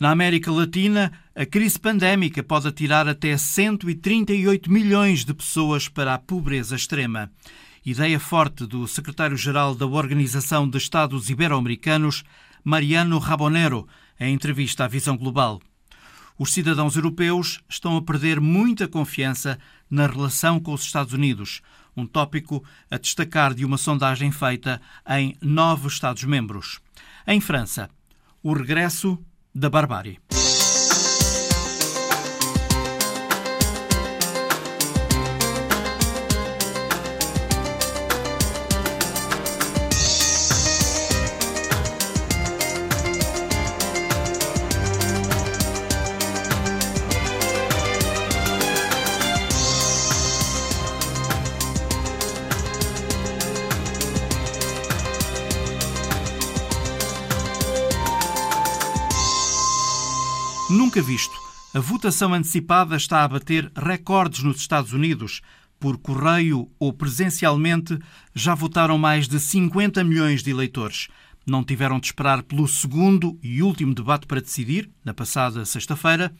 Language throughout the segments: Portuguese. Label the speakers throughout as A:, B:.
A: Na América Latina, a crise pandémica pode atirar até 138 milhões de pessoas para a pobreza extrema. Ideia forte do secretário-geral da Organização de Estados Ibero-Americanos, Mariano Rabonero, em entrevista à Visão Global. Os cidadãos europeus estão a perder muita confiança na relação com os Estados Unidos, um tópico a destacar de uma sondagem feita em nove Estados-membros. Em França, o regresso da barbárie. A votação antecipada está a bater recordes nos Estados Unidos. Por correio ou presencialmente, já votaram mais de 50 milhões de eleitores. Não tiveram de esperar pelo segundo e último debate para decidir, na passada sexta-feira.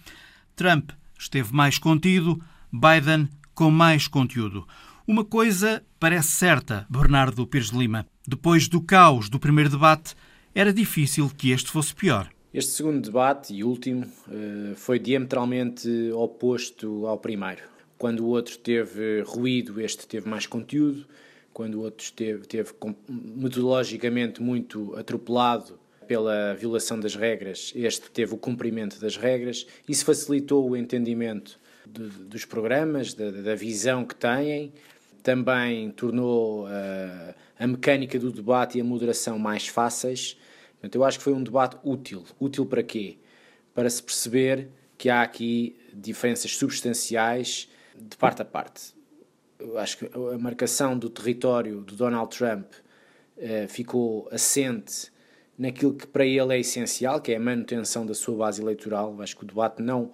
A: Trump esteve mais contido, Biden com mais conteúdo. Uma coisa parece certa, Bernardo Pires de Lima. Depois do caos do primeiro debate, era difícil que este fosse pior.
B: Este segundo debate e último eh, foi diametralmente oposto ao primeiro. Quando o outro teve ruído, este teve mais conteúdo. Quando o outro teve, teve metodologicamente muito atropelado pela violação das regras, este teve o cumprimento das regras. Isso facilitou o entendimento dos programas, da, da, visão que têm. Também tornou uh, a mecânica do debate e a moderação mais fáceis Portanto, eu acho que foi um debate útil. Útil para quê? Para se perceber que há aqui diferenças substanciais de parte a parte. Eu acho que a marcação do território do Donald Trump eh, ficou assente naquilo que para ele é essencial, que é a manutenção da sua base eleitoral. Eu acho que o debate não,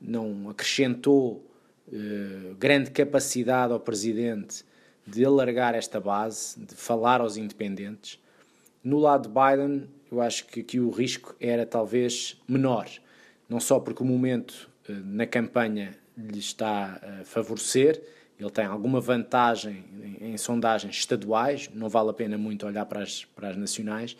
B: não acrescentou eh, grande capacidade ao presidente de alargar esta base, de falar aos independentes. No lado de Biden, eu acho que aqui o risco era talvez menor, não só porque o momento eh, na campanha lhe está a favorecer, ele tem alguma vantagem em, em, sondagens estaduais, não vale a pena muito olhar para as, para as nacionais,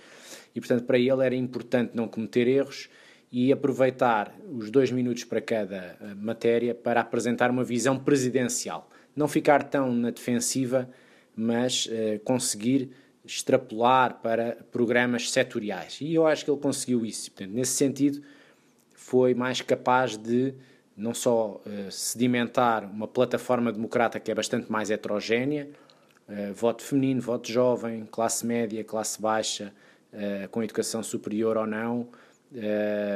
B: e portanto para ele era importante não cometer erros e aproveitar os dois minutos para cada eh, matéria para apresentar uma visão presidencial. Não ficar tão na defensiva, mas uh, conseguir extrapolar para programas setoriais. E eu acho que ele conseguiu isso. Portanto, nesse sentido, foi mais capaz de não só uh, sedimentar uma plataforma democrata que é bastante mais heterogénea, uh, voto feminino, voto jovem, classe média, classe baixa, uh, com educação superior ou não,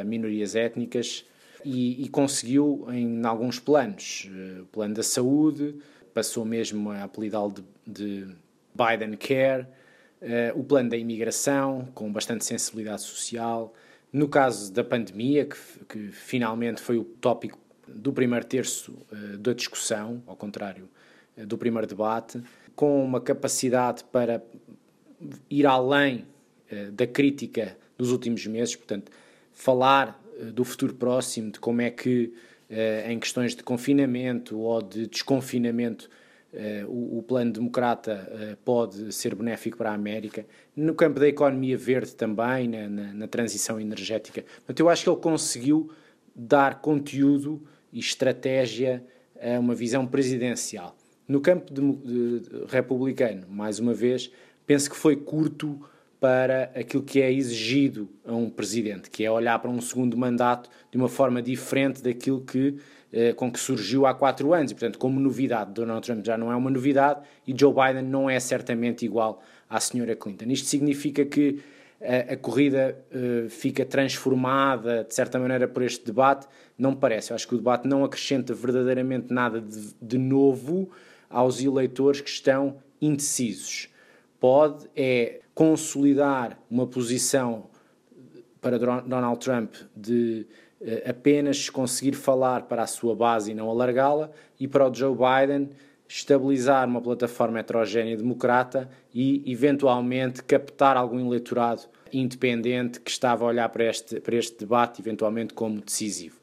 B: minorias étnicas, e, e, conseguiu em, alguns planos. o plano da saúde, passou mesmo a apelidá-lo de, de Biden Care, o plano da imigração, com bastante sensibilidade social. No caso da pandemia, que, que finalmente foi o tópico do primeiro terço uh, da discussão, ao contrário uh, do primeiro debate, com uma capacidade para ir além da crítica dos últimos meses, portanto, falar do futuro próximo, de como é que, em questões de confinamento ou de desconfinamento, o, o, plano democrata uh, pode ser benéfico para a América, no campo da economia verde também, na, na, na, transição energética. Portanto, eu acho que ele conseguiu dar conteúdo e estratégia a uma visão presidencial. No campo de, de, republicano, mais uma vez, penso que foi curto para aquilo que é exigido a um presidente, que é olhar para um segundo mandato de uma forma diferente daquilo que eh, com que surgiu há quatro anos. E, portanto, como novidade, Donald Trump já não é uma novidade e Joe Biden não é certamente igual à senhora Clinton. Isto significa que a, eh, a corrida uh, fica transformada, de certa maneira, por este debate? Não parece. Eu acho que o debate não acrescenta verdadeiramente nada de, de novo aos eleitores que estão indecisos. Pode é consolidar uma posição para Donald Trump de eh, apenas conseguir falar para a sua base e não alargá-la, e para o Joe Biden estabilizar uma plataforma heterogénea democrata e, eventualmente, captar algum eleitorado independente que estava a olhar para este, para este debate, eventualmente, como decisivo.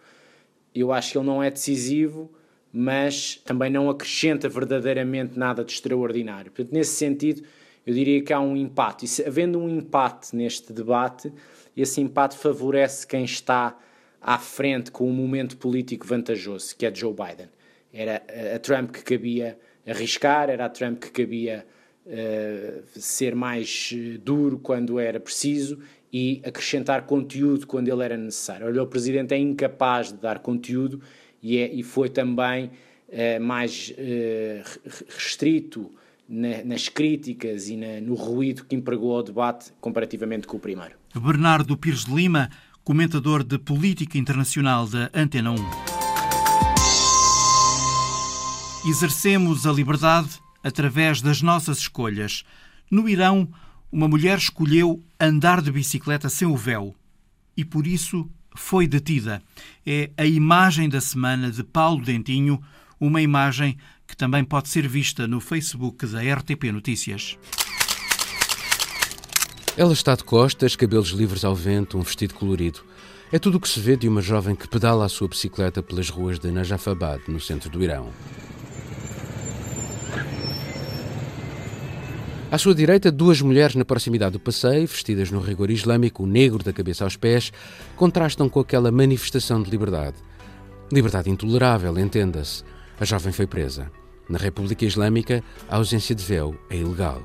B: Eu acho que ele não é decisivo, mas também não acrescenta verdadeiramente nada de extraordinário. Portanto, nesse sentido, eu diria que há um empate. E se, havendo um empate neste debate, esse empate favorece quem está à frente com um momento político vantajoso, que é Joe Biden. Era a Trump que cabia arriscar, era a Trump que cabia uh, ser mais eh, duro quando era preciso e acrescentar conteúdo quando ele era necessário. Olha, o Presidente é incapaz de dar conteúdo e, é, e foi também uh, mais uh, restrito na, nas críticas e na, no ruído que empregou ao debate comparativamente com o primeiro.
A: Bernardo Pires de Lima, comentador de política internacional da Antena 1. Exercemos a liberdade através das nossas escolhas. No Irão, uma mulher escolheu andar de bicicleta sem o véu e por isso foi detida. É a imagem da semana de Paulo Dentinho, uma imagem que também pode ser vista no Facebook da RTP Notícias.
C: Ela está de costas, cabelos livres ao vento, um vestido colorido. É tudo o que se vê de uma jovem que pedala a sua bicicleta pelas ruas de Najafabad, no centro do Irão. À sua direita, duas mulheres na proximidade do passeio, vestidas no rigor islâmico, o negro da cabeça aos pés, contrastam com aquela manifestação de liberdade. Liberdade intolerável, entenda-se. A jovem foi presa. Na República Islâmica, a ausência de véu é ilegal.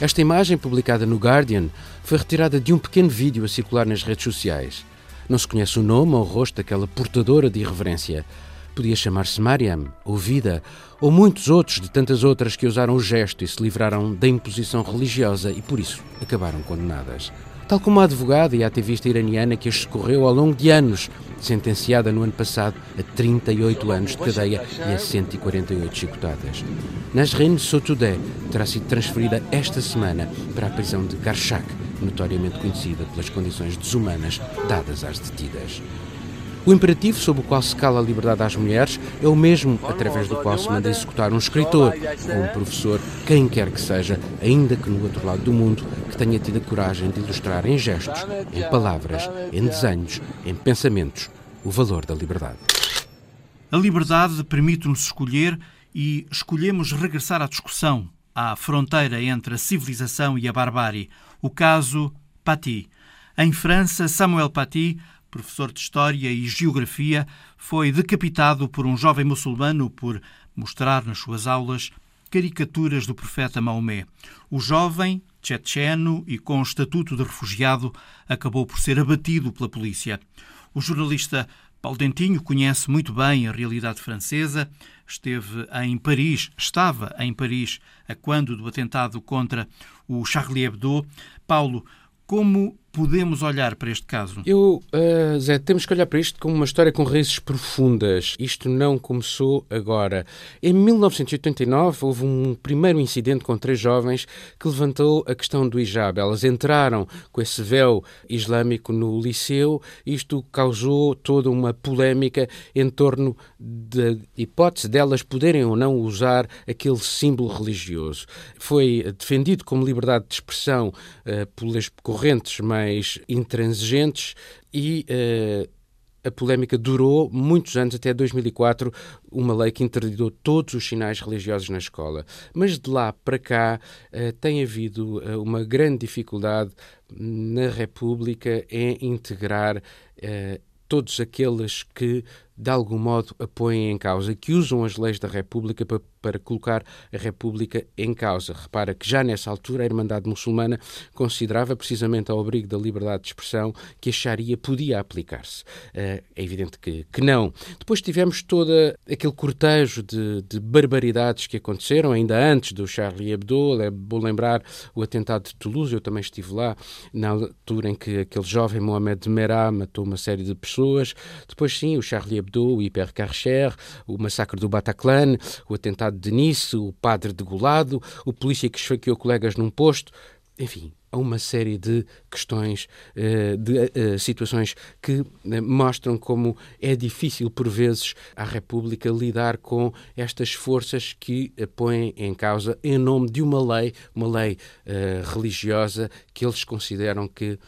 C: Esta imagem, publicada no Guardian, foi retirada de um pequeno vídeo a circular nas redes sociais. Não se conhece o nome ou o rosto daquela portadora de irreverência. Podia chamar-se Mariam, ou Vida, ou muitos outros de tantas outras que usaram o gesto e se livraram da imposição religiosa e por isso acabaram condenadas tal como a advogada e ativista iraniana que as socorreu ao longo de anos, sentenciada no ano passado a 38 anos de cadeia e a 148 chicotadas. Nasrin Sotoudeh terá sido transferida esta semana para a prisão de Karchak, notoriamente conhecida pelas condições desumanas dadas às detidas. O imperativo sob o qual se cala a liberdade às mulheres é o mesmo através do qual se manda executar um escritor, ou um professor, quem quer que seja, ainda que no outro lado do mundo, que tenha tido a coragem de ilustrar em gestos, em palavras, em desenhos, em pensamentos, o valor da liberdade.
A: A liberdade permite-nos escolher e escolhemos regressar à discussão, à fronteira entre a civilização e a barbárie. O caso Paty. Em França, Samuel Paty professor de História e Geografia, foi decapitado por um jovem muçulmano por mostrar nas suas aulas caricaturas do profeta Maomé. O jovem, tchetcheno e com estatuto de refugiado, acabou por ser abatido pela polícia. O jornalista Paulo Dentinho conhece muito bem a realidade francesa, esteve em Paris, estava em Paris a quando do atentado contra o Charlie Hebdo. Paulo, como podemos olhar para este caso?
C: Eu, uh, Zé, temos que olhar para isto como uma história com raízes profundas. Isto não começou agora. Em 1989 houve um primeiro incidente com três jovens que levantou a questão do hijab. Elas entraram com esse véu islâmico no liceu isto causou toda uma polémica em torno da hipótese delas poderem ou não usar aquele símbolo religioso. Foi defendido como liberdade de expressão uh, pelas correntes mais mais intransigentes e uh, a polémica durou muitos anos, até 2004, uma lei que interditou todos os sinais religiosos na escola. Mas de lá para cá uh, tem havido uh, uma grande dificuldade na República em integrar uh, todos aqueles que de algum modo apoiem em causa, que usam as leis da República para, para, colocar a República em causa. Repara que já nessa altura a Irmandade Muçulmana considerava precisamente ao abrigo da liberdade de expressão que a Sharia podia aplicar-se. Eh, é evidente que, que não. Depois tivemos todo aquele cortejo de, de, barbaridades que aconteceram ainda antes do Charlie Hebdo. Vou lembrar o atentado de Toulouse, eu também estive lá na altura em que aquele jovem Mohamed Merah matou uma série de pessoas. Depois sim, o Charlie Hebdo, o Hiper Karcher, o massacre do Bataclan, o atentado de Nice, o padre de Golado, o polícia que esfaqueou colegas num posto. Enfim, a uma série de questões, uh, de uh, situações que mostram como é difícil, por vezes, à República lidar com estas forças que põem em causa, em nome de uma lei, uma lei religiosa, que eles consideram que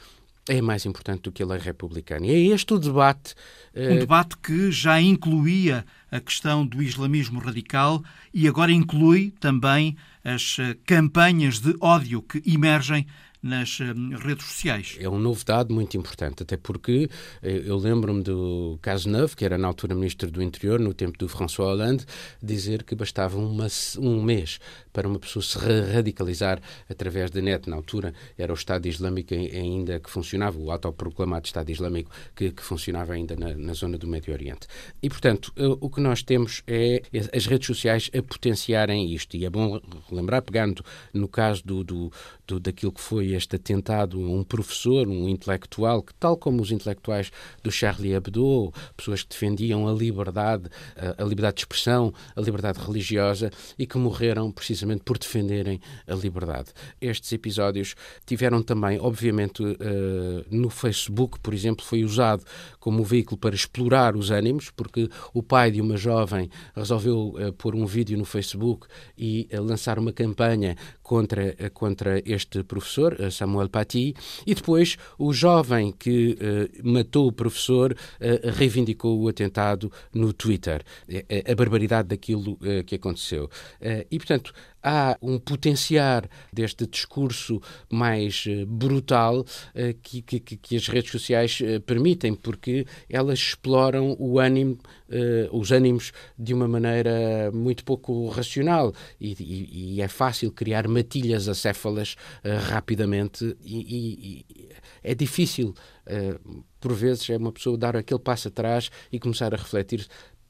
C: é mais importante do que a lei republicana. E é este o debate.
A: Um debate que já incluía a questão do islamismo radical e agora inclui também as eh, campanhas de ódio que emergem nas eh, redes sociais.
C: É um novo dado muito importante, até porque eh, eu lembro-me do Cazeneuve, que era na altura Ministro do Interior, no tempo do François Hollande, dizer que bastava uma, um mês para uma pessoa se radicalizar através da net. Na altura era o Estado Islâmico ainda que funcionava, o autoproclamado Estado Islâmico que, que funcionava ainda na, na, zona do Médio Oriente. E, portanto, eh, o que nós temos é as redes sociais a potenciarem isto. E é bom lembrar, pegando no caso do, do, do daquilo que foi este atentado um professor, um intelectual, que, tal como os intelectuais do Charlie Hebdo, pessoas que defendiam a liberdade, a, a liberdade de expressão, a liberdade religiosa e que morreram precisamente precisamente por defenderem a liberdade. Estes episódios tiveram também, obviamente, uh, no Facebook, por exemplo, foi usado como veículo para explorar os ânimos, porque o pai de uma jovem resolveu uh, pôr um vídeo no Facebook e uh, lançar uma campanha contra, contra este professor, Samuel Paty, e depois o jovem que matou o professor reivindicou o atentado no Twitter, a, a barbaridade daquilo que aconteceu. e, portanto, há um potenciar deste discurso mais eh, brutal eh, que, que, que as redes sociais eh, permitem, porque elas exploram o ânimo, os ânimos de uma maneira muito pouco racional. E, e, e é fácil criar matilhas acéfalas rapidamente e, e é difícil por vezes é uma pessoa dar aquele passo atrás e começar a refletir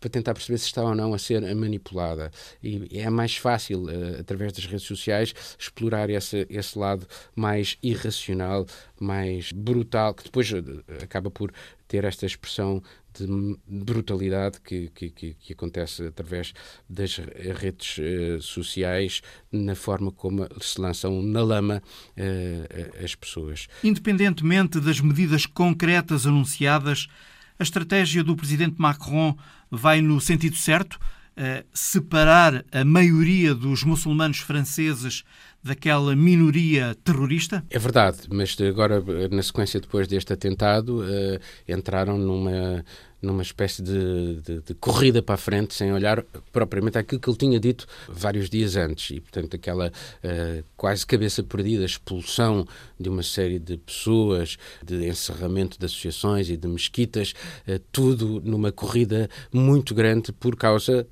C: para tentar perceber se está ou não a ser manipulada. E é mais fácil, uh, através das redes sociais, explorar esse, esse lado mais irracional, mais brutal, que depois uh, acaba por ter esta expressão de brutalidade que, que, que, acontece através das redes uh, sociais, na forma como se lançam na lama uh, as pessoas.
A: Independentemente das medidas concretas anunciadas, a estratégia do presidente Macron vai no sentido certo, uh, separar a maioria dos muçulmanos franceses daquela minoria terrorista?
C: É verdade, mas agora, na sequência depois deste atentado, uh, entraram numa numa espécie de, de, de, corrida para a frente, sem olhar propriamente aquilo que ele tinha dito vários dias antes. E, portanto, aquela uh, quase cabeça perdida, expulsão de uma série de pessoas, de encerramento de associações e de mesquitas, uh, tudo numa corrida muito grande por causa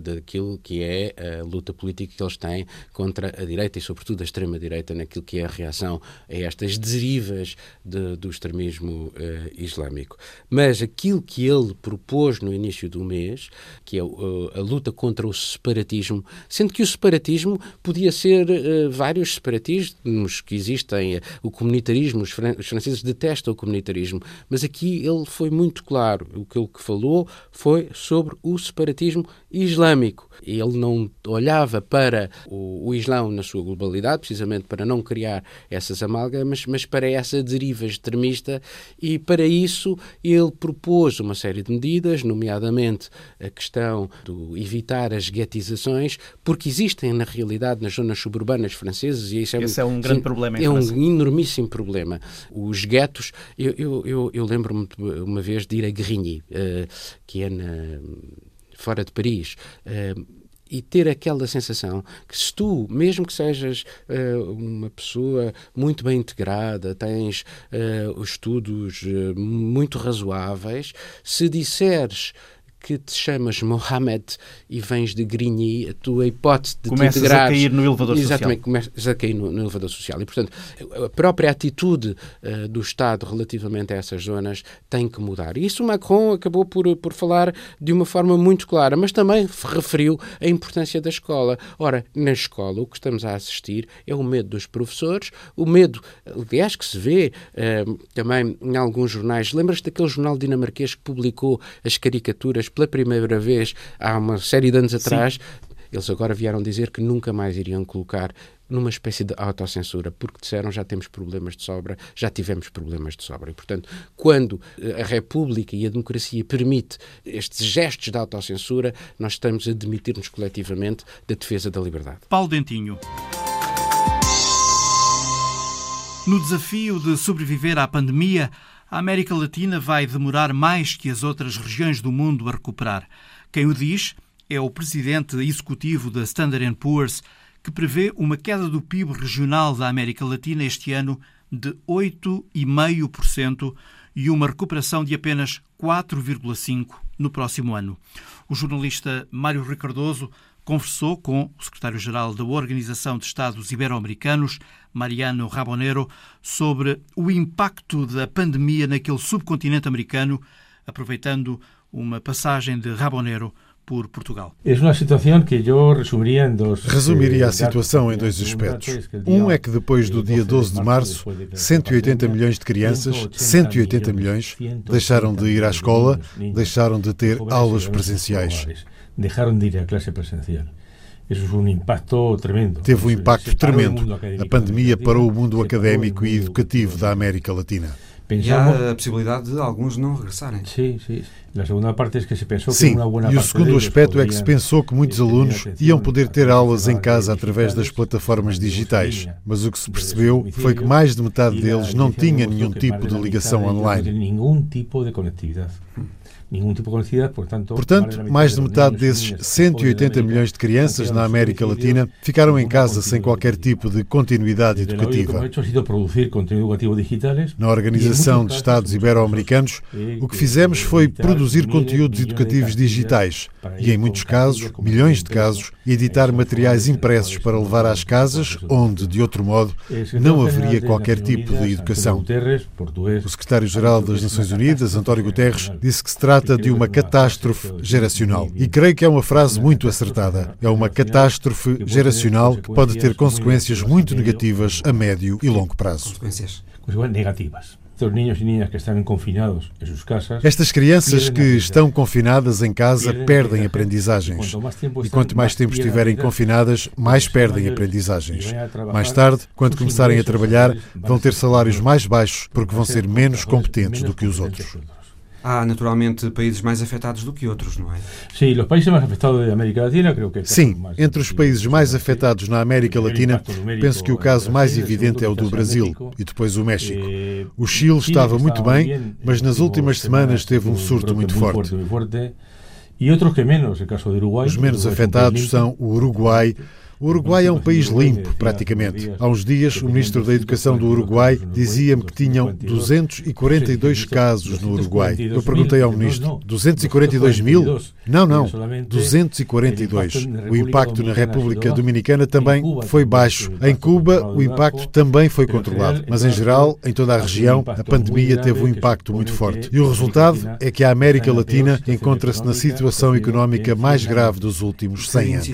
C: daquilo que é a luta política que eles têm contra a direita e, sobretudo, a extrema-direita, naquilo que é a reação a estas derivas de, do extremismo uh, islâmico. Mas aquilo que ele propôs no início do mês, que é a luta contra o separatismo, sendo que o separatismo podia ser uh, vários separatismos que existem, o comunitarismo, os, fran os, franceses detestam o comunitarismo, mas aqui ele foi muito claro, o que ele falou foi sobre o separatismo islâmico. Ele não olhava para o, o Islão na sua globalidade, precisamente para não criar essas amálgamas, mas para essa deriva extremista, e para isso ele propôs uma série de medidas, nomeadamente a questão de evitar as guetizações, porque existem na realidade nas zonas suburbanas francesas, e isso é
A: Esse um, é um grande problema.
C: é um enormíssimo problema. Os guetos, eu, eu, eu, eu lembro-me uma vez de ir a Grigny, uh, que é na, fora de Paris. Uh, e ter aquela sensação que se tu, mesmo que sejas uh, uma pessoa muito bem integrada, tens uh, estudos uh, muito razoáveis, se disseres que te chamas Mohamed e vens de Grigny, a tua hipótese de
A: começas
C: te integrares...
A: a cair no elevador
C: social.
A: Exatamente,
C: começas a cair no, no, elevador social. E, portanto, a própria atitude uh, do Estado relativamente a essas zonas tem que mudar. E isso Macron acabou por, por falar de uma forma muito clara, mas também referiu a importância da escola. Ora, na escola o que estamos a assistir é o medo dos professores, o medo, aliás, que se vê uh, também em alguns jornais. Lembras-te daquele jornal dinamarquês que publicou as caricaturas pela primeira vez há uma série de anos atrás. Sim Eles agora vieram dizer que nunca mais iriam colocar numa espécie de autocensura, porque disseram já temos problemas de sobra, já tivemos problemas de sobra. E, portanto, quando a República e a democracia permite estes gestos de autocensura, nós estamos a demitir-nos coletivamente da defesa da liberdade.
A: Paulo Dentinho. No desafio de sobreviver à pandemia, a América Latina vai demorar mais que as outras regiões do mundo a recuperar. Quem o diz é o presidente executivo da Standard Poor's, que prevê uma queda do PIB regional da América Latina este ano de 8,5% e uma recuperação de apenas 4,5% no próximo ano. O jornalista Mário Ricardoso conversou com o secretário-geral da Organização de Estados Ibero-Americanos, Mariano Rabonero, sobre o impacto da pandemia naquele subcontinente americano, aproveitando uma passagem de Rabonero por Portugal.
D: É uma situação que eu resumiria em dois.
E: Resumiria a situação em dois aspectos. Um é que depois do dia 12 de março, 180 milhões de crianças, 180 milhões, deixaram de ir à escola, deixaram de ter aulas presenciais
D: deixaram de ir à classe presencial. Isso foi um impacto tremendo.
E: Teve um impacto tremendo. A pandemia parou o mundo académico e educativo da América Latina.
F: E há a possibilidade de alguns não regressarem.
D: Sim, sim. A segunda parte é que se pensou
E: Sim,
D: que uma boa
E: e o segundo aspecto é que se pensou que muitos alunos iam poder ter aulas em casa através das plataformas digitais. Mas o que se percebeu foi que mais de metade deles não tinha nenhum tipo de ligação online.
D: Nenhum tipo de conectividade nenhum tipo de conectividade, portanto...
E: Portanto, mais de metade desses 180 milhões de crianças na América Latina ficaram em casa sem qualquer tipo de continuidade educativa. Na Organização de Estados Ibero-Americanos, o que fizemos foi produzir conteúdos educativos digitais e, em muitos casos, milhões de casos, editar materiais impressos para levar às casas, onde, de outro modo, não haveria qualquer tipo de educação. O secretário-geral das Nações Unidas, António Guterres, disse que se trata trata de uma catástrofe geracional. E creio que é uma frase muito acertada. É uma catástrofe geracional que pode ter consequências muito negativas a médio e longo prazo.
D: Consequências negativas.
E: Estas crianças que estão confinadas em casa perdem aprendizagens. E quanto mais tempo estiverem confinadas, mais perdem aprendizagens. Mais tarde, quando começarem a trabalhar, vão ter salários mais baixos porque vão ser menos competentes do que os outros.
F: Há naturalmente países mais afetados do que outros, não é?
D: Sim, os países mais afetados da América Latina, creio que
E: Sim, entre os países mais afetados na América Latina, penso que o caso mais evidente é o do Brasil e depois o México. Eh, o Chile estava muito bem, mas nas últimas semanas teve um surto muito forte.
D: E outros que menos, o caso do Uruguai.
E: Os menos afetados são o Uruguai, o Uruguai é um país limpo, praticamente. Há uns dias, o ministro da Educação do Uruguai dizia-me que tinham 242 casos no Uruguai. Eu perguntei ao ministro: 242 mil? Não, não, 242. O impacto na República Dominicana também foi baixo. Em Cuba, o impacto também foi controlado. Mas, em geral, em toda a região, a pandemia teve um impacto muito forte. E o resultado é que a América Latina encontra-se na situação económica mais grave dos últimos 100 anos.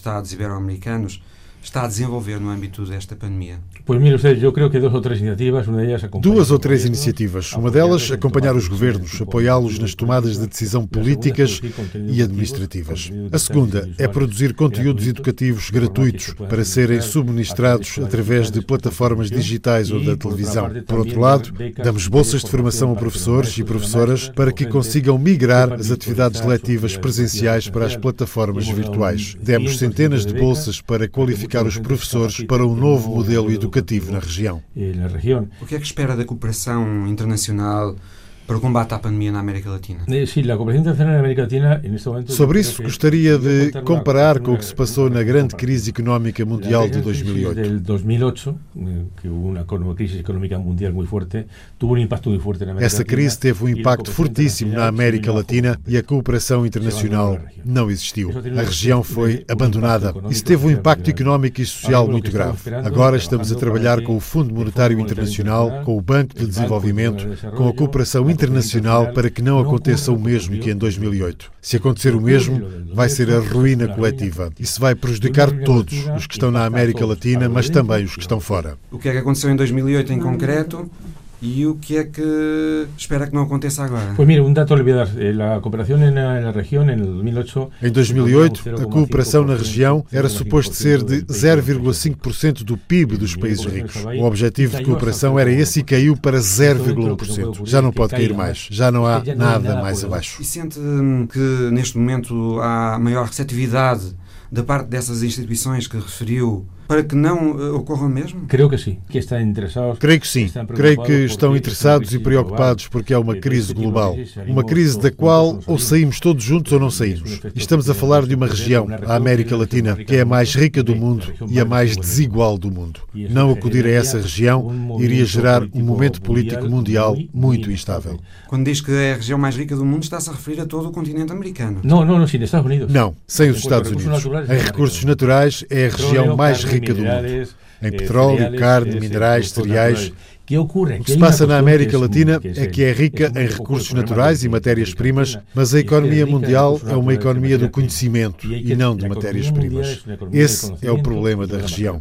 F: Estados Ibero-Americanos está a desenvolver no âmbito desta pandemia?
D: Pois usted, eu creio que duas ou três iniciativas, uma delas
E: Duas ou três iniciativas. Uma delas, acompanhar os governos, apoiá-los nas tomadas de decisão políticas e administrativas. A segunda é produzir conteúdos educativos gratuitos para serem subministrados através de plataformas digitais ou da televisão. Por outro lado, damos bolsas de formação a professores e professoras para que consigam migrar as atividades letivas presenciais para as plataformas virtuais. Demos centenas de bolsas para qualificar qualificar os professores para um novo modelo educativo na região.
F: O que é que espera da cooperação internacional para o combate à pandemia na América Latina.
E: Sobre isso, gostaria de comparar com o que se passou na grande crise económica mundial de 2008. Essa crise teve um impacto fortíssimo na América Latina e a cooperação internacional não existiu. A região foi abandonada. Isso teve um impacto económico e social muito grave. Agora estamos a trabalhar com o Fundo Monetário Internacional, com o Banco de Desenvolvimento, com a cooperação internacional internacional para que não aconteça o mesmo que em 2008. Se acontecer o mesmo, vai ser a ruína coletiva. Isso vai prejudicar todos, os que estão na América Latina, mas também os que estão fora.
F: O que é que aconteceu em 2008 em concreto? E o que é que espera que não aconteça agora?
D: Pois mira, um dato a olvidar. Eh, a cooperação na, na região, em 2008...
E: Em 2008, a cooperação na região era suposto ser de 0,5% do PIB dos países ricos. O objetivo de cooperação era esse e caiu para 0,1%. Já não pode cair mais. Já não há nada mais abaixo.
F: E sente que neste momento há maior receptividade da parte dessas instituições que referiu para que não uh, ocorra mesmo?
D: Creio que sim. Que estão interessados.
E: Creio que sim. Creio que estão interessados e preocupados porque é uma crise global. Uma crise da qual ou saímos todos juntos ou não saímos. E estamos a falar de uma região, a América Latina, que é a mais rica do mundo e a mais desigual do mundo. Não acudir a essa região iria gerar um momento político mundial muito instável.
F: Quando diz que é a região mais rica do mundo, está-se a referir a todo o continente americano.
D: Não, não, não, sim, Estados Unidos.
E: Não, sem os Estados Unidos. Em recursos naturais é a região mais rica rica do mundo. Em petróleo, carne, minerais, cereais. O que se passa na América Latina é que é rica em recursos naturais e matérias-primas, mas a economia mundial é uma economia do conhecimento e não de matérias-primas. Esse é o problema da região.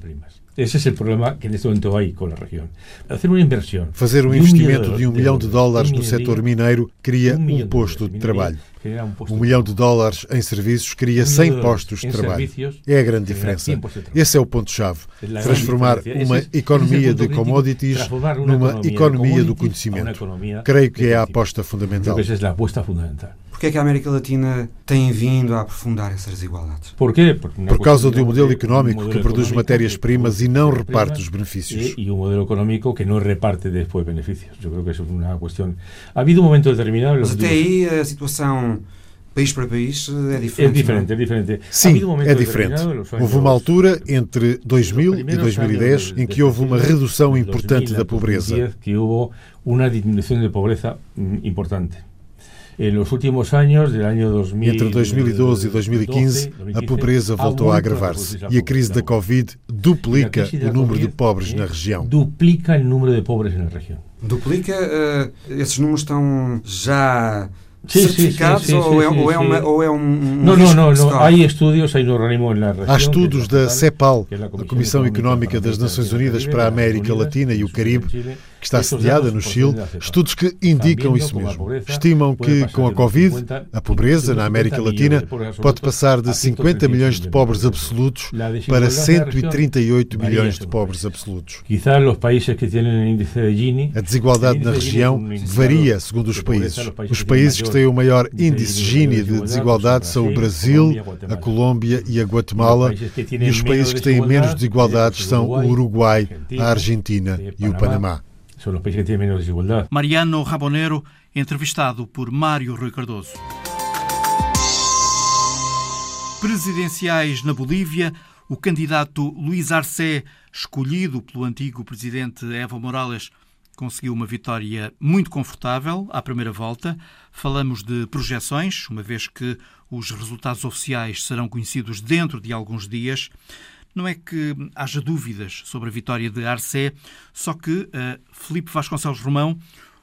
D: Esse é o problema que neste momento há com a região. Fazer uma inversão.
E: Fazer um investimento de um milhão de dólares no setor mineiro cria um posto de trabalho. Um milhão de dólares em serviços cria 100 postos de trabalho. É a grande diferença. Esse é o ponto-chave. Transformar uma economia de commodities numa economia do conhecimento. Creio que é a aposta fundamental.
D: Essa é.
F: Porquê é que a América Latina tem vindo a aprofundar essas desigualdades?
D: Por quê?
E: Por causa de um modelo económico que produz matérias-primas e não reparte os benefícios.
D: E um modelo económico que não reparte depois benefícios. Eu creio que isso é uma questão... Ha havido um momento determinado...
F: Mas até aí a situação país para país é diferente.
D: É diferente, é diferente.
E: Sim, um é diferente. Houve uma altura entre 2000 e 2010 em que houve uma redução importante da pobreza.
D: Que houve uma diminuição de pobreza importante. En los últimos años, del año 2000,
E: Entre 2012 e 2015, a pobreza voltou a agravar-se e a crise da Covid duplica o número de pobres na região.
D: Duplica o número de pobres na região.
F: Duplica? Uh, esses números estão já certificados ou, é, é uma, ou é um, um
D: não, não, não, não. Há estudos, há organismos na região.
E: Há estudos da CEPAL, a Comissão Económica das Nações Unidas para a América Latina e o Caribe, que está sediada no Chile, estudos que indicam isso mesmo. Estimam que, com a Covid, a pobreza na América Latina pode passar de 50 milhões de pobres absolutos para 138 milhões de pobres absolutos. A desigualdade na região varia segundo os países. Os países que têm o maior índice Gini de desigualdade são o Brasil, a Colômbia e a Guatemala, e os países que têm menos desigualdades são o Uruguai, a Argentina e o Panamá
D: os países que têm menos.
A: Mariano Rabonero, entrevistado por Mário Rui Cardoso. Presidenciais na Bolívia, o candidato Luís Arce, escolhido pelo antigo presidente Evo Morales, conseguiu uma vitória muito confortável à primeira volta. Falamos de projeções, uma vez que os resultados oficiais serão conhecidos dentro de alguns dias. Não é que haja dúvidas sobre a vitória de Arce, só que, uh, Felipe Vasconcelos Romão,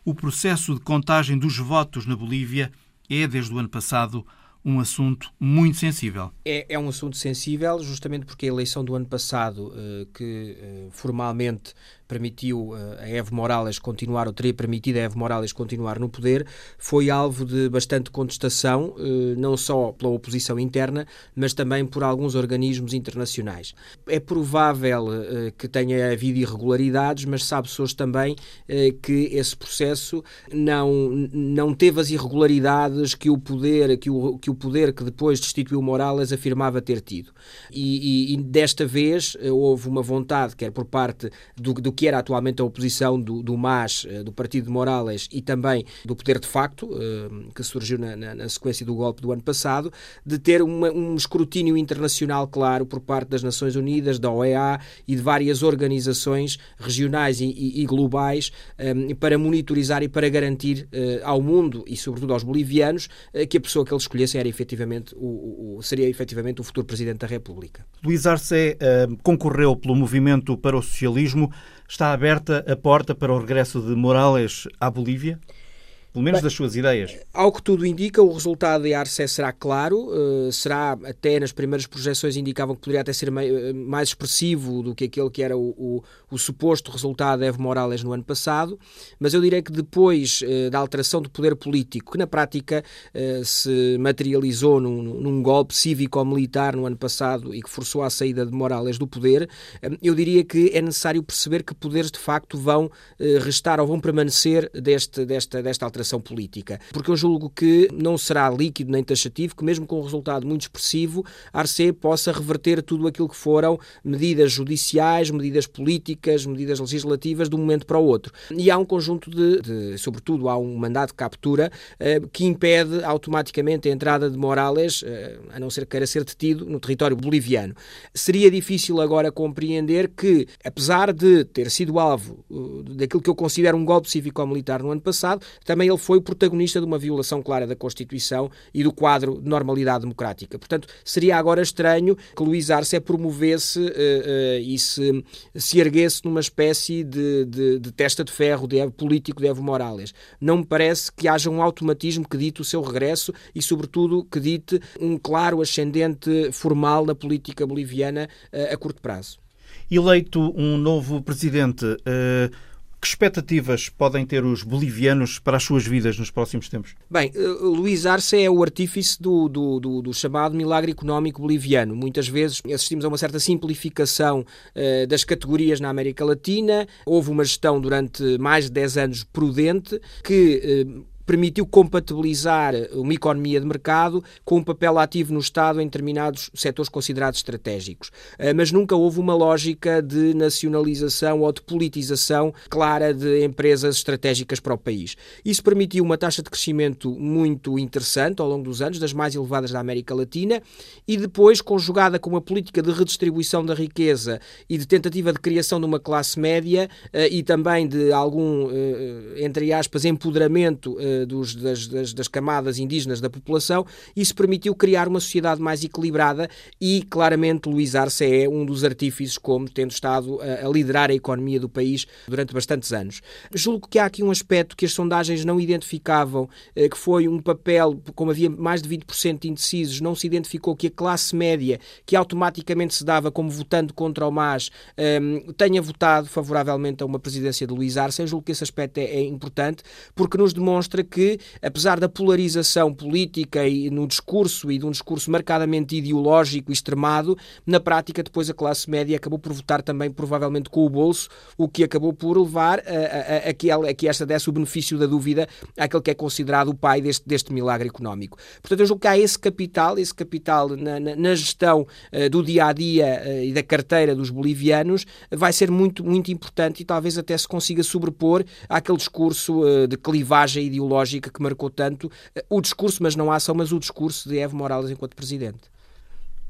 A: o processo de contagem dos votos na Bolívia é, desde o ano passado, um assunto muito sensível.
G: É, é, um assunto sensível, justamente porque a eleição do ano passado, uh, que uh, formalmente permitiu uh, a Evo Morales continuar, ou teria permitido a Evo Morales continuar no poder, foi alvo de bastante contestação, uh, não só pela oposição interna, mas também por alguns organismos internacionais. É provável uh, que tenha havido irregularidades, mas sabe-se hoje também que esse processo não, não teve as irregularidades que o poder que o, que o poder que depois destituiu Morales afirmava ter tido. E, e, e desta vez houve uma vontade, quer por parte do, do que era atualmente a oposição do, do MAS, eh, do Partido de Morales e também do Poder de Facto, eh, que surgiu na, na, na sequência do golpe do ano passado, de ter uma, um escrutínio internacional claro por parte das Nações Unidas, da OEA e de várias organizações regionais e, e, e globais eh, para monitorizar e para garantir ao mundo e sobretudo aos bolivianos que a pessoa que eles escolhessem era efetivamente o, o, seria efetivamente o futuro Presidente da República.
A: Luís Arce uh, concorreu pelo Movimento para o Socialismo. Está aberta a porta para o regresso de Morales à Bolívia? Pelo menos Bem, das suas ideias.
G: Ao que tudo indica, o resultado de Arce será claro, uh, será até nas primeiras projeções indicavam que poderia até ser mais expressivo do que aquele que era o, o, o suposto resultado de Evo Morales no ano passado, mas eu direi que depois uh, da alteração do poder político, que na prática uh, se materializou num, num golpe cívico-militar no ano passado e que forçou a saída de Morales do poder, eu diria que é necessário perceber que poderes de facto vão restar ou vão permanecer deste, desta, desta alteração política. Porque eu julgo que não será líquido nem taxativo, que mesmo com um resultado muito expressivo, a Arce possa reverter tudo aquilo que foram medidas judiciais, medidas políticas, medidas legislativas de um momento para o outro. E há um conjunto de, de sobretudo, há um mandato de captura eh, que impede automaticamente a entrada de Morales, eh, a não ser que queira ser detido, no território boliviano. Seria difícil agora compreender que, apesar de ter sido alvo uh, daquilo que eu considero um golpe cívico-militar no ano passado, também ele foi protagonista de uma violação clara da Constituição e do quadro de normalidade democrática. Portanto, seria agora estranho que Luís Arce promovesse uh, uh, e se, se erguesse numa espécie de, de, de testa de ferro de, político de Evo Morales. Não me parece que haja um automatismo que dite o seu regresso e, sobretudo, que dite um claro ascendente formal na política boliviana uh, a curto prazo.
A: Eleito um novo presidente, que expectativas podem ter os bolivianos para as suas vidas nos próximos tempos?
G: Bem, eh, Luís Arce é o artífice do, do, do, do, chamado milagre económico boliviano. Muitas vezes assistimos a uma certa simplificação uh, das categorias na América Latina. Houve uma gestão durante mais de 10 anos prudente que. Uh, permitiu compatibilizar uma economia de mercado com um papel ativo no Estado em determinados setores considerados estratégicos. Eh, mas nunca houve uma lógica de nacionalização ou de politização clara de empresas estratégicas para o país. Isso permitiu uma taxa de crescimento muito interessante ao longo dos anos, das mais elevadas da América Latina, e depois, conjugada com uma política de redistribuição da riqueza e de tentativa de criação de uma classe média eh, e também de algum, eh, entre aspas, empoderamento dos, das, das, das, camadas indígenas da população, isso permitiu criar uma sociedade mais equilibrada e, claramente, Luís Arce é um dos artífices, como tendo estado a, a liderar a economia do país durante bastantes anos. Julgo que há aqui um aspecto que as sondagens não identificavam, eh, que foi um papel, como havia mais de 20% de indecisos, não se identificou que a classe média, que automaticamente se dava como votando contra o MAS, eh, tenha votado favoravelmente a uma presidência de Luís Arce. Eu julgo que esse aspecto é, é importante, porque nos demonstra que, apesar da polarização política e no discurso e de um discurso marcadamente ideológico e extremado, na prática depois a classe média acabou por votar também provavelmente com o bolso, o que acabou por levar a, a, a, que, a que esta desse o benefício da dúvida àquele que é considerado o pai deste, deste milagre económico. Portanto, eu julgo que há esse capital, esse capital na, na, na gestão uh, do dia a dia uh, e da carteira dos bolivianos, vai ser muito, muito importante e talvez até se consiga sobrepor àquele discurso de clivagem ideológica ideológica que marcou tanto eh, o discurso, mas não a ação, mas o discurso de Evo Morales enquanto presidente.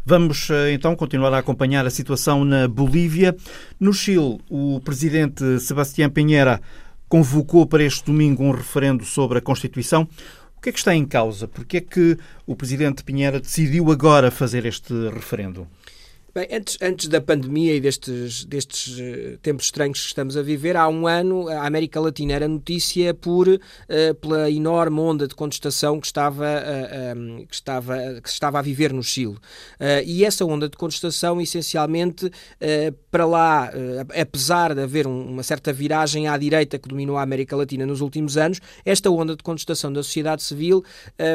A: Vamos eh, então continuar a acompanhar a situação na Bolívia. No Chile, o presidente Sebastián Pinheira convocou para este domingo um referendo sobre a Constituição. O que é que está em causa? Porque é que o presidente Pinheira decidiu agora fazer este referendo?
G: Bem, antes, antes da pandemia e destes, destes uh, tempos estranhos que estamos a viver, há um ano a América Latina era notícia por, uh, pela enorme onda de contestação que estava, uh, um, que estava, que estava a viver no Chile. e essa onda de contestação, essencialmente, para lá, apesar de haver um, uma certa viragem à direita que dominou a América Latina nos últimos anos, esta onda de contestação da sociedade civil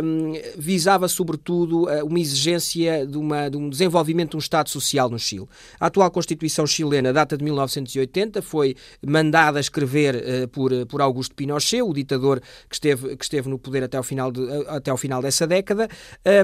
G: um, visava, sobretudo, uma exigência de, uma, de um desenvolvimento de um Estado social social no Chile. A atual Constituição chilena data de 1980, foi mandada a escrever uh, por, eh, por Augusto Pinochet, o ditador que esteve, que esteve no poder até ao final, de, uh, até ao final dessa década,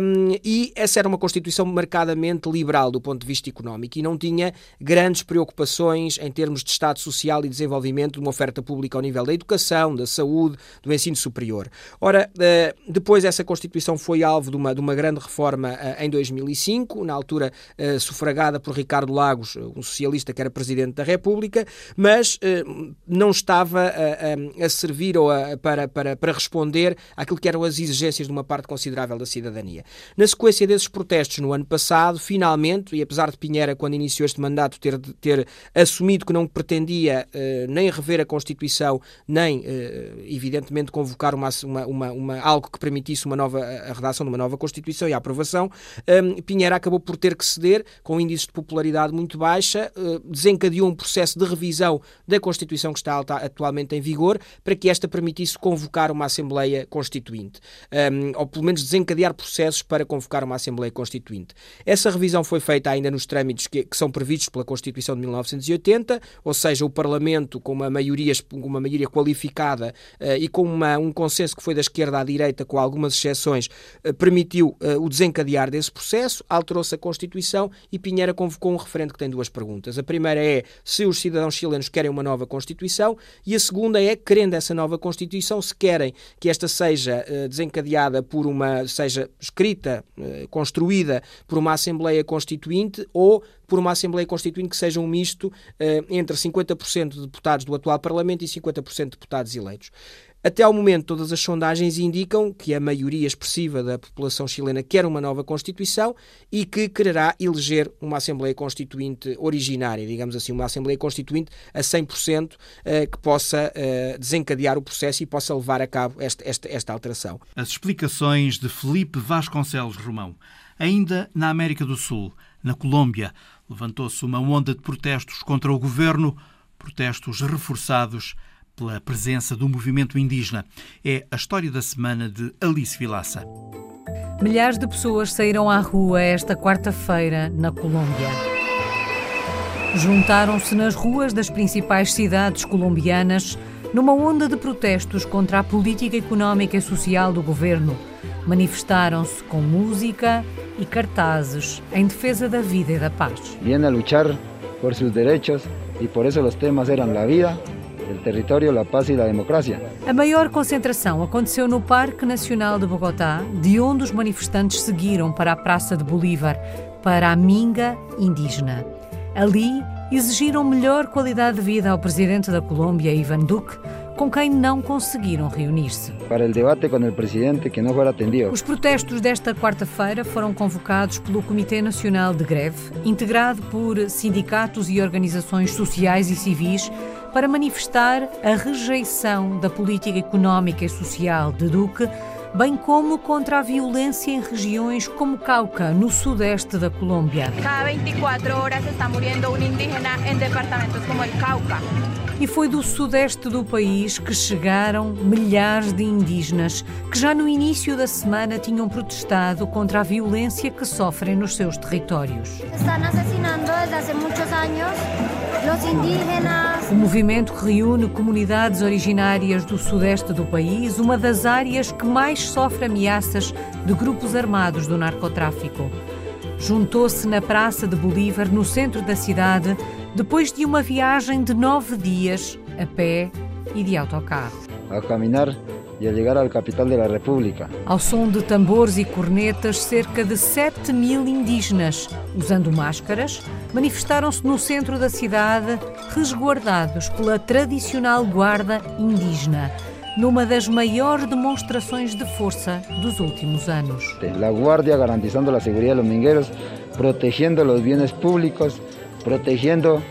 G: um, e essa era uma Constituição marcadamente liberal do ponto de vista económico e não tinha grandes preocupações em termos de Estado social e desenvolvimento de uma oferta pública ao nível da educação, da saúde, do ensino superior. Ora, uh, depois essa Constituição foi alvo de uma, de uma grande reforma em 2005, na altura sufragada por Ricardo Lagos, um socialista que era presidente da República, mas eh, não estava a, a, servir ou a, para, para, para responder àquilo que eram as exigências de uma parte considerável da cidadania. Na sequência desses protestos no ano passado, finalmente, e apesar de Pinheira, quando iniciou este mandato, ter, ter assumido que não pretendia eh, nem rever a Constituição, nem, eh, evidentemente, convocar uma, uma, uma, algo que permitisse uma nova, a redação de uma nova Constituição e a aprovação, Pinheira acabou por ter que ceder, com índices de popularidade muito baixa, eh, desencadeou um processo de revisão da Constituição que está atualmente em vigor, para que esta permitisse convocar uma Assembleia Constituinte, ou pelo menos desencadear processos para convocar uma Assembleia Constituinte. Essa revisão foi feita ainda nos trâmites que, são previstos pela Constituição de 1980, ou seja, o Parlamento, com uma maioria, uma maioria qualificada uh, e com uma, um consenso que foi da esquerda à direita, com algumas exceções, uh, permitiu o desencadear desse processo, alterou-se a Constituição e Pinheira convocou um referendo que tem duas perguntas. A primeira é se os cidadãos chilenos querem uma nova Constituição e a segunda é, querendo essa nova Constituição, se querem que esta seja desencadeada por uma, seja escrita, construída por uma Assembleia Constituinte ou por uma Assembleia Constituinte que seja um misto entre 50% de deputados do atual Parlamento e 50% de deputados eleitos. Até ao momento, todas as sondagens indicam que a maioria expressiva da população chilena quer uma nova Constituição e que quererá eleger uma Assembleia Constituinte originária, digamos assim, uma Assembleia Constituinte a 100% eh, que possa eh, desencadear o processo e possa levar a cabo esta, esta, esta alteração.
A: As explicações de Felipe Vasconcelos Romão. Ainda na América do Sul, na Colômbia, levantou-se uma onda de protestos contra o governo protestos reforçados pela presença do movimento indígena. É a história da semana de Alice Vilaça.
H: Milhares de pessoas saíram à rua esta quarta-feira na Colômbia. Juntaram-se nas ruas das principais cidades colombianas numa onda de protestos contra a política económica e social do governo. Manifestaram-se com música e cartazes em defesa da vida e da paz.
I: Viene a lutar por seus direitos e por isso os temas eram a vida, o território, a paz e a democracia.
H: A maior concentração aconteceu no Parque Nacional de Bogotá, de onde os manifestantes seguiram para a Praça de Bolívar, para a Minga indígena. Ali exigiram melhor qualidade de vida ao presidente da Colômbia, Ivan Duque, com quem não conseguiram reunir-se.
I: Para o debate com o presidente que não foi atendido.
H: Os protestos desta quarta-feira foram convocados pelo Comitê Nacional de Greve, integrado por sindicatos e organizações sociais e civis, para manifestar a rejeição da política económica e social de Duque bem como contra a violência em regiões como Cauca, no sudeste da Colômbia.
J: Cada 24 horas está morrendo um indígena em departamentos como o Cauca.
H: E foi do sudeste do país que chegaram milhares de indígenas que já no início da semana tinham protestado contra a violência que sofrem nos seus territórios.
K: Estão assassinando desde há muitos anos os indígenas.
H: O movimento reúne comunidades originárias do sudeste do país, uma das áreas que mais sofre ameaças de grupos armados do narcotráfico. Juntou-se na Praça de Bolívar, no centro da cidade, depois de uma viagem de nove dias a pé e de autocarro.
I: A caminhar e a chegar à capital da República.
H: Ao som de tambores e cornetas, cerca de 7 mil indígenas, usando máscaras, manifestaram-se no centro da cidade, resguardados pela tradicional guarda indígena, numa das maiores demonstrações de força dos últimos anos.
I: A guarda garantizando a segurança dos mingueiros, protegendo os bens públicos protegendo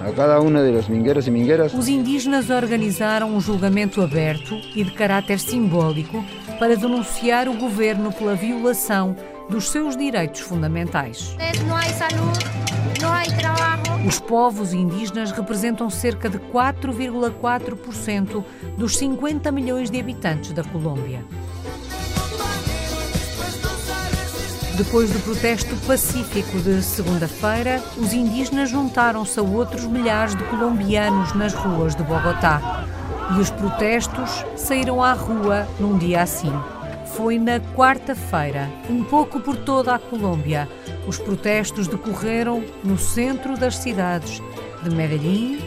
I: a cada um dos mingueiros e mingueiras.
H: Os indígenas organizaram um julgamento aberto e de caráter simbólico para denunciar o governo pela violação dos seus direitos fundamentais.
K: Não há saúde.
H: Os povos indígenas representam cerca de 4,4% dos 50 milhões de habitantes da Colômbia. Depois do protesto pacífico de segunda-feira, os indígenas juntaram-se a outros milhares de colombianos nas ruas de Bogotá. E os protestos saíram à rua num dia assim. Foi na quarta-feira, um pouco por toda a Colômbia. Os protestos decorreram no centro das cidades de Medellín,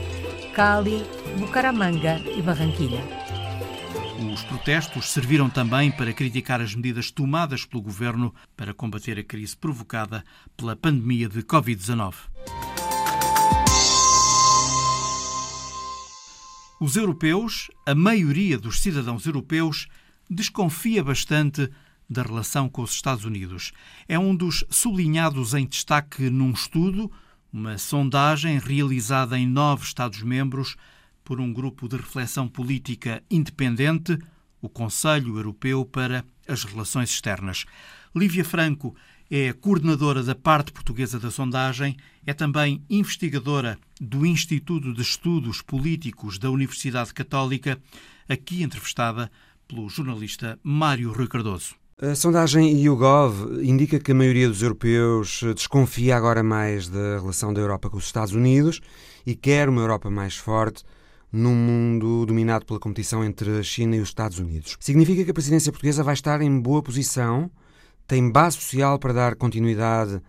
H: Cali, Bucaramanga e Barranquilla.
A: Os protestos serviram também para criticar as medidas tomadas pelo governo para combater a crise provocada pela pandemia de Covid-19. Os europeus, a maioria dos cidadãos europeus, desconfia bastante da relação com os Estados Unidos. É um dos sublinhados em destaque num estudo, uma sondagem realizada em nove Estados-membros por um grupo de reflexão política independente, o Conselho Europeu para as Relações Externas. Lívia Franco é coordenadora da parte portuguesa da sondagem, é também investigadora do Instituto de Estudos Políticos da Universidade Católica, aqui entrevistada pelo jornalista Mário Rui Cardoso.
F: A sondagem YouGov indica que a maioria dos europeus desconfia agora mais da relação da Europa com os Estados Unidos e quer uma Europa mais forte num mundo dominado pela competição entre a China e os Estados Unidos. Significa que a presidência portuguesa vai estar em boa posição, tem base social para dar continuidade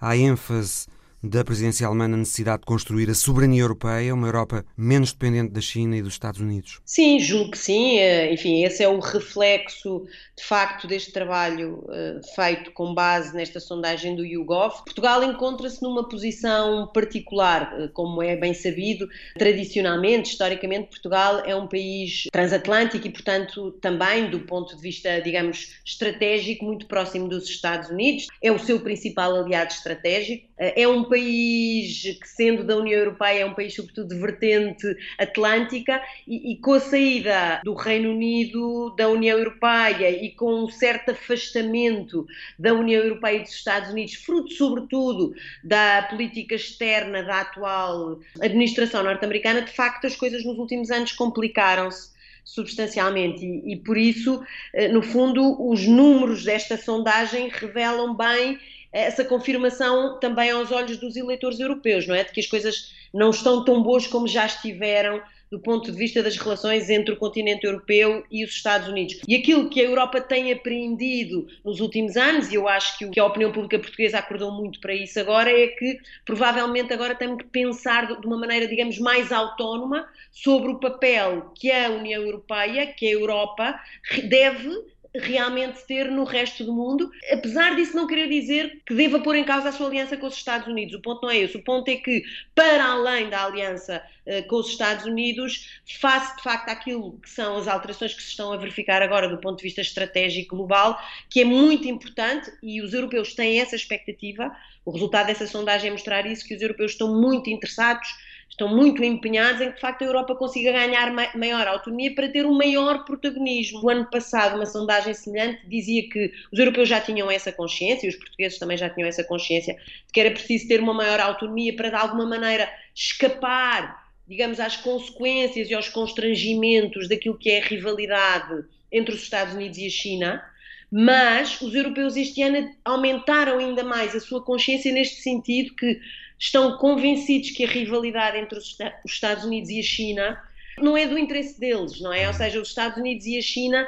F: à ênfase da presidência alemã na necessidade de construir a soberania europeia, uma Europa menos dependente da China e dos Estados Unidos?
L: Sim, julgo que sim. Eh, enfim, esse é o reflexo, de facto, deste trabalho uh, feito com base nesta sondagem do YouGov. Portugal encontra-se numa posição particular, uh, como é bem sabido. Tradicionalmente, historicamente, Portugal é um país transatlântico e, portanto, também do ponto de vista, digamos, estratégico, muito próximo dos Estados Unidos. É o seu principal aliado estratégico. É um país que, sendo da União Europeia, é um país, sobretudo, de vertente atlântica, e, e, com a saída do Reino Unido da União Europeia e com um certo afastamento da União Europeia e dos Estados Unidos, fruto, sobretudo, da política externa da atual administração norte-americana, de facto, as coisas nos últimos anos complicaram-se substancialmente. E, e, por isso, eh, no fundo, os números desta sondagem revelam bem essa confirmação também aos olhos dos eleitores europeus, não é? De que as coisas não estão tão boas como já estiveram do ponto de vista das relações entre o continente europeu e os Estados Unidos. E aquilo que a Europa tem apreendido nos últimos anos, e eu acho que, a opinião pública portuguesa acordou muito para isso agora, é que provavelmente agora temos que pensar de uma maneira, digamos, mais autónoma sobre o papel que a União Europeia, que a Europa, deve realmente ter no resto do mundo, apesar disso não querer dizer que deva pôr em causa a sua aliança com os Estados Unidos. O ponto não é esse. O ponto é que, para além da aliança uh, com os Estados Unidos, face de facto àquilo que são as alterações que se estão a verificar agora do ponto de vista estratégico global, que é muito importante e os europeus têm essa expectativa. O resultado dessa sondagem é mostrar isso, que os europeus estão muito interessados estão muito empenhados em que de facto a Europa consiga ganhar maior autonomia para ter um maior protagonismo. O ano passado, uma sondagem semelhante dizia que os europeus já tinham essa consciência, e os portugueses também já tinham essa consciência, de que era preciso ter uma maior autonomia para de alguma maneira escapar, digamos, às consequências e aos constrangimentos daquilo que é a rivalidade entre os Estados Unidos e a China. Mas os europeus este ano aumentaram ainda mais a sua consciência neste sentido que estão convencidos que a rivalidade entre os Estados Unidos e a China não é do interesse deles, não é? Ou seja, os Estados Unidos e a China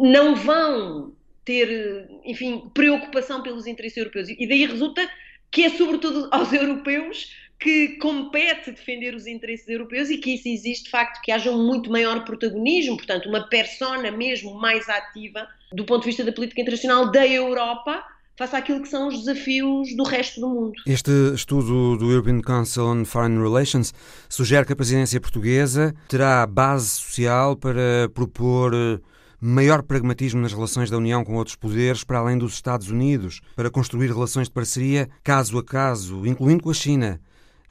L: não vão ter, enfim, preocupação pelos interesses europeus. E daí resulta que é sobretudo aos europeus que compete defender os interesses europeus e que isso existe de facto que haja um muito maior protagonismo, portanto, uma persona mesmo mais ativa do ponto de vista da política internacional da Europa face àquilo que são os desafios do resto do mundo.
F: Este estudo do European Council on Foreign Relations sugere que a presidência portuguesa terá base social para propor eh, maior pragmatismo nas relações da União com outros poderes para além dos Estados Unidos, para construir relações de parceria caso a caso, incluindo com a China,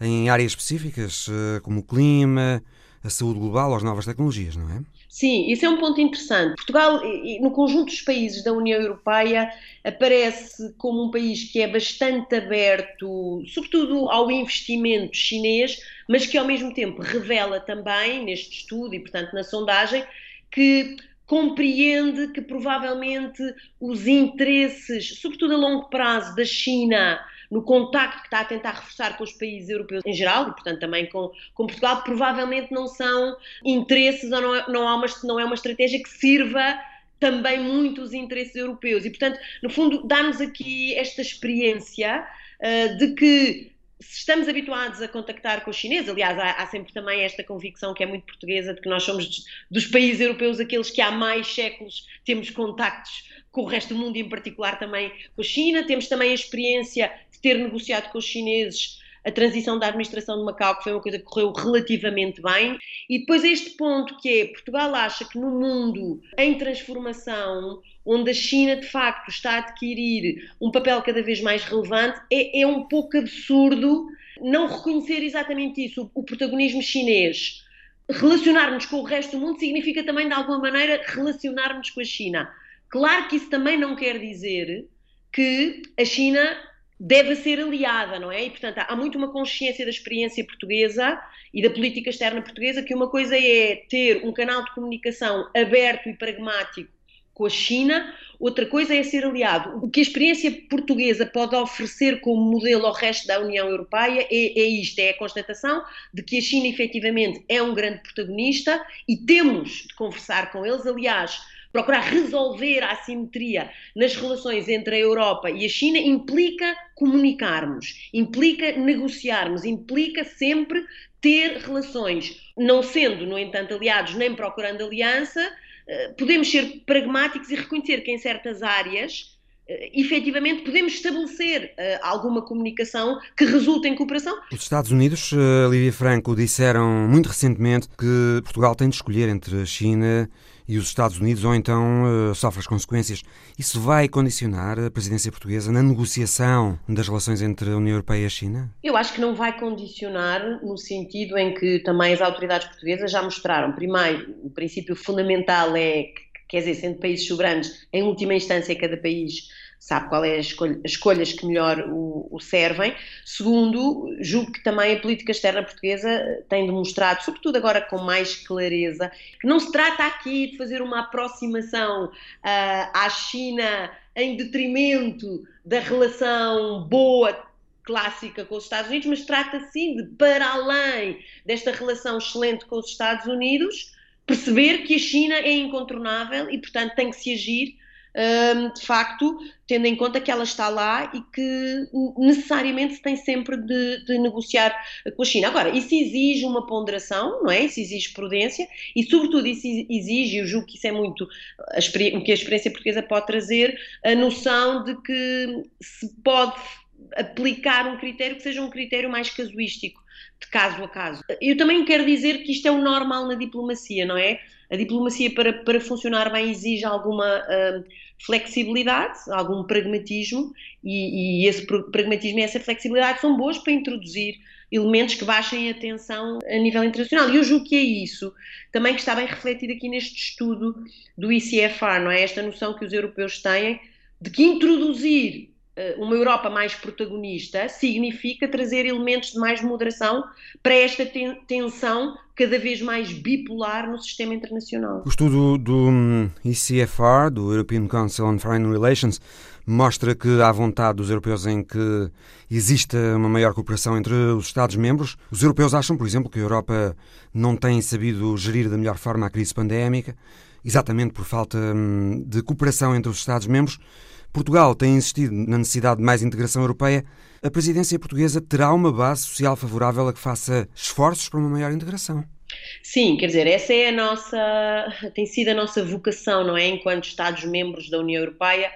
F: em áreas específicas eh, como o clima, a saúde global ou as novas tecnologias, não é?
L: Sim, isso é um ponto interessante. Portugal, no conjunto dos países da União Europeia, aparece como um país que é bastante aberto, sobretudo ao investimento chinês, mas que ao mesmo tempo revela também, neste estudo e, portanto, na sondagem, que compreende que provavelmente os interesses, sobretudo a longo prazo, da China no contacto que está a tentar reforçar com os países europeus em geral e, portanto, também com, com Portugal, provavelmente não são interesses ou não, é, não, há uma, não é uma estratégia que sirva também muito os interesses europeus. E, portanto, no fundo, dá-nos aqui esta experiência uh, de que se estamos habituados a contactar com os chineses, aliás, há, há, sempre também esta convicção que é muito portuguesa de que nós somos dos países europeus aqueles que há mais séculos temos contactos com o resto do mundo, em particular também com a China. Temos também a experiência ter negociado com os chineses a transição da administração de Macau, que foi uma coisa que correu relativamente bem. E depois este ponto que é, Portugal acha que no mundo em transformação, onde a China de facto está a adquirir um papel cada vez mais relevante, é, é um pouco absurdo não reconhecer exatamente isso, o, o protagonismo chinês. Relacionarmos com o resto do mundo significa também, de alguma maneira, relacionarmos com a China. Claro que isso também não quer dizer que a China deve ser aliada, não é? E, portanto, há muito uma consciência da experiência portuguesa e da política externa portuguesa que uma coisa é ter um canal de comunicação aberto e pragmático com a China, outra coisa é ser aliado. O que a experiência portuguesa pode oferecer como modelo ao resto da União Europeia é, é isto, é a constatação de que a China efetivamente é um grande protagonista e temos de conversar com eles, aliás, procurar resolver a assimetria nas relações entre a Europa e a China implica comunicarmos, implica negociarmos, implica sempre ter relações, não sendo, no entanto, aliados nem procurando aliança, eh, podemos ser pragmáticos e reconhecer que em certas áreas Uh, efetivamente podemos estabelecer uh, alguma comunicação que resulte em cooperação.
F: Os Estados Unidos, uh, Lívia Franco, disseram muito recentemente que Portugal tem de escolher entre a China e os Estados Unidos, ou então uh, sofre as consequências. Isso vai condicionar a presidência portuguesa na negociação das relações entre a União Europeia e a China?
L: Eu acho que não vai condicionar no sentido em que também as autoridades portuguesas já mostraram. Primeiro, o princípio fundamental é que, quer dizer, sendo países soberanos, em última instância, cada país sabe qual é as, escolha, as escolhas que melhor o, o, servem. Segundo, julgo que também a política externa portuguesa tem demonstrado, sobretudo agora com mais clareza, que não se trata aqui de fazer uma aproximação uh, à China em detrimento da relação boa clássica com os Estados Unidos, mas trata sim de, para além desta relação excelente com os Estados Unidos, perceber que a China é incontornável e, portanto, tem que se agir de facto, tendo em conta que ela está lá e que necessariamente se tem sempre de, de, negociar com a China. Agora, isso exige uma ponderação, não é? Isso exige prudência e, sobretudo, isso exige, eu julgo que isso é muito o que a experiência portuguesa pode trazer, a noção de que se pode aplicar um critério que seja um critério mais casuístico, de caso a caso. Eu também quero dizer que isto é o normal na diplomacia, não é? A diplomacia, para, para funcionar bem, exige alguma uh, flexibilidade, algum pragmatismo, e, e, esse pragmatismo e essa flexibilidade são boas para introduzir elementos que baixem a tensão a nível internacional. E eu julgo que é isso também que está bem refletido aqui neste estudo do ICFR, não é? Esta noção que os europeus têm de que introduzir uma Europa mais protagonista significa trazer elementos de mais moderação para esta tensão cada vez mais bipolar no sistema internacional.
F: O estudo do hum, ECFR, do European Council on Foreign Relations, mostra que há vontade dos europeus em que exista uma maior cooperação entre os Estados-membros. Os europeus acham, por exemplo, que a Europa não tem sabido gerir da melhor forma a crise pandémica, exatamente por falta hum, de cooperação entre os Estados-membros. Portugal tem insistido na necessidade de mais integração europeia. A presidência portuguesa terá uma base social favorável a que faça esforços para uma maior integração.
L: Sim, quer dizer, essa é a nossa, tem sido a nossa vocação, não é? Enquanto Estados-membros da União Europeia,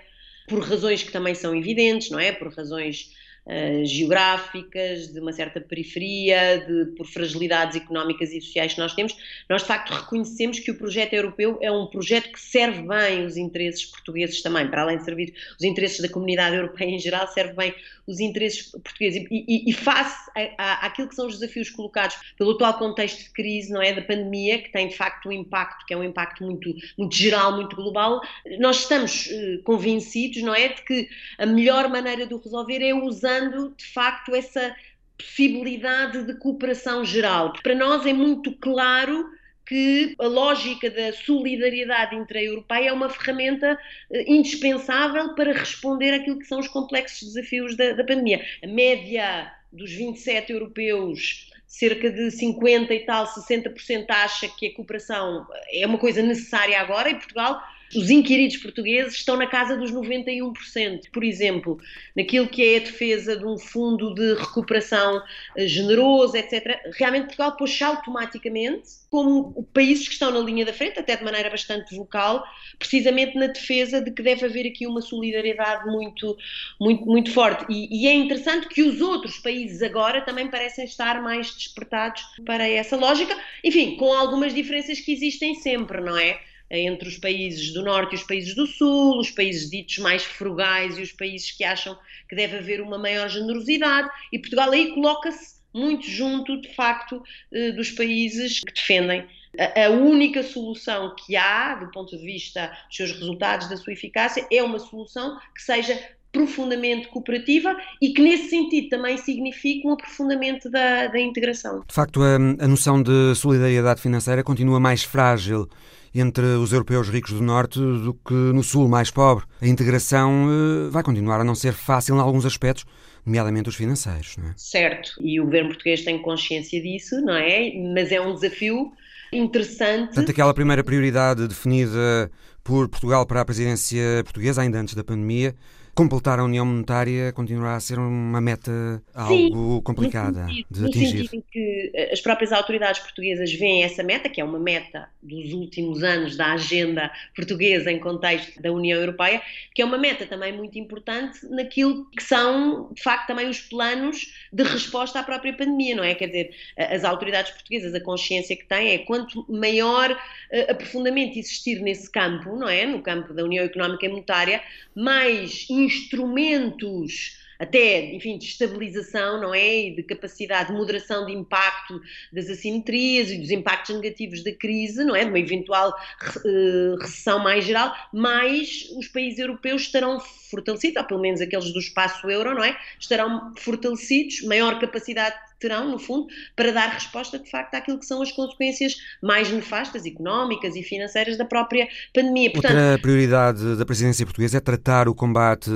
L: por razões que também são evidentes, não é? Por razões uh, geográficas, de uma certa periferia, de, por fragilidades económicas e sociais que nós temos, nós de facto reconhecemos que o projeto europeu é um projeto que serve bem os interesses portugueses também, para além de servir os interesses da comunidade europeia em geral, serve bem os interesses portugueses. E, e, e face àquilo que são os desafios colocados pelo atual contexto de crise, não é, da pandemia, que tem de facto um impacto, que é um impacto muito, muito geral, muito global, nós estamos uh, convencidos, não é, de que a melhor maneira de o resolver é de facto essa possibilidade de cooperação geral. Para nós é muito claro que a lógica da solidariedade intra-europeia é uma ferramenta eh, indispensável para responder àquilo que são os complexos desafios da, da pandemia. A média dos 27 europeus cerca de 50 e tal, 60% acha que a cooperação é uma coisa necessária agora e Portugal Os inquiridos portugueses estão na casa dos 91%. Por exemplo, naquilo que é a defesa de um fundo de recuperação eh, generoso, etc. Realmente Portugal pôs automaticamente como países que estão na linha da frente, até de maneira bastante vocal, precisamente na defesa de que deve haver aqui uma solidariedade muito, muito, muito forte. E, e é interessante que os outros países agora também parecem estar mais despertados para essa lógica, enfim, com algumas diferenças que existem sempre, não é? Entre os países do Norte e os países do Sul, os países ditos mais frugais e os países que acham que deve haver uma maior generosidade, e Portugal aí coloca-se muito junto, de facto, eh, dos países que defendem a única solução que há, do ponto de vista dos seus resultados, da sua eficácia, é uma solução que seja profundamente cooperativa e que, nesse sentido, também signifique um aprofundamento da, da integração.
F: De facto, a, a noção de solidariedade financeira continua mais frágil entre os europeus ricos do Norte do que no Sul mais pobre. A integração eh, vai continuar a não ser fácil em alguns aspectos, nomeadamente os financeiros. Não é?
L: Certo, e o governo português tem consciência disso, não é? Mas é um desafio interessante.
F: Portanto, aquela primeira prioridade definida por Portugal para a presidência portuguesa, ainda antes da pandemia, completar a União Monetária continuará a ser uma meta algo Sim, complicada
L: sentido,
F: de atingir.
L: No sentido que eh, as próprias autoridades portuguesas veem essa meta, que é uma meta dos últimos anos da agenda portuguesa em contexto da União Europeia, que é uma meta também muito importante naquilo que são, de facto, também os planos de resposta à própria pandemia, não é? Quer dizer, as autoridades portuguesas, a consciência que têm é quanto maior uh, aprofundamento existir nesse campo, não é? No campo da União Económica e Monetária, mais instrumentos até, enfim, de estabilização, não é? E de capacidade de moderação de impacto das assimetrias e dos impactos negativos da crise, não é? De uma eventual uh, recessão mais geral, mais os países europeus estarão fortalecidos, ou pelo menos aqueles do espaço euro, não é? Estarão fortalecidos, maior capacidade terão, no fundo, para dar resposta, de facto, àquilo que são as consequências mais nefastas, económicas e financeiras da própria pandemia.
F: Portanto, Outra prioridade da presidência portuguesa é tratar o combate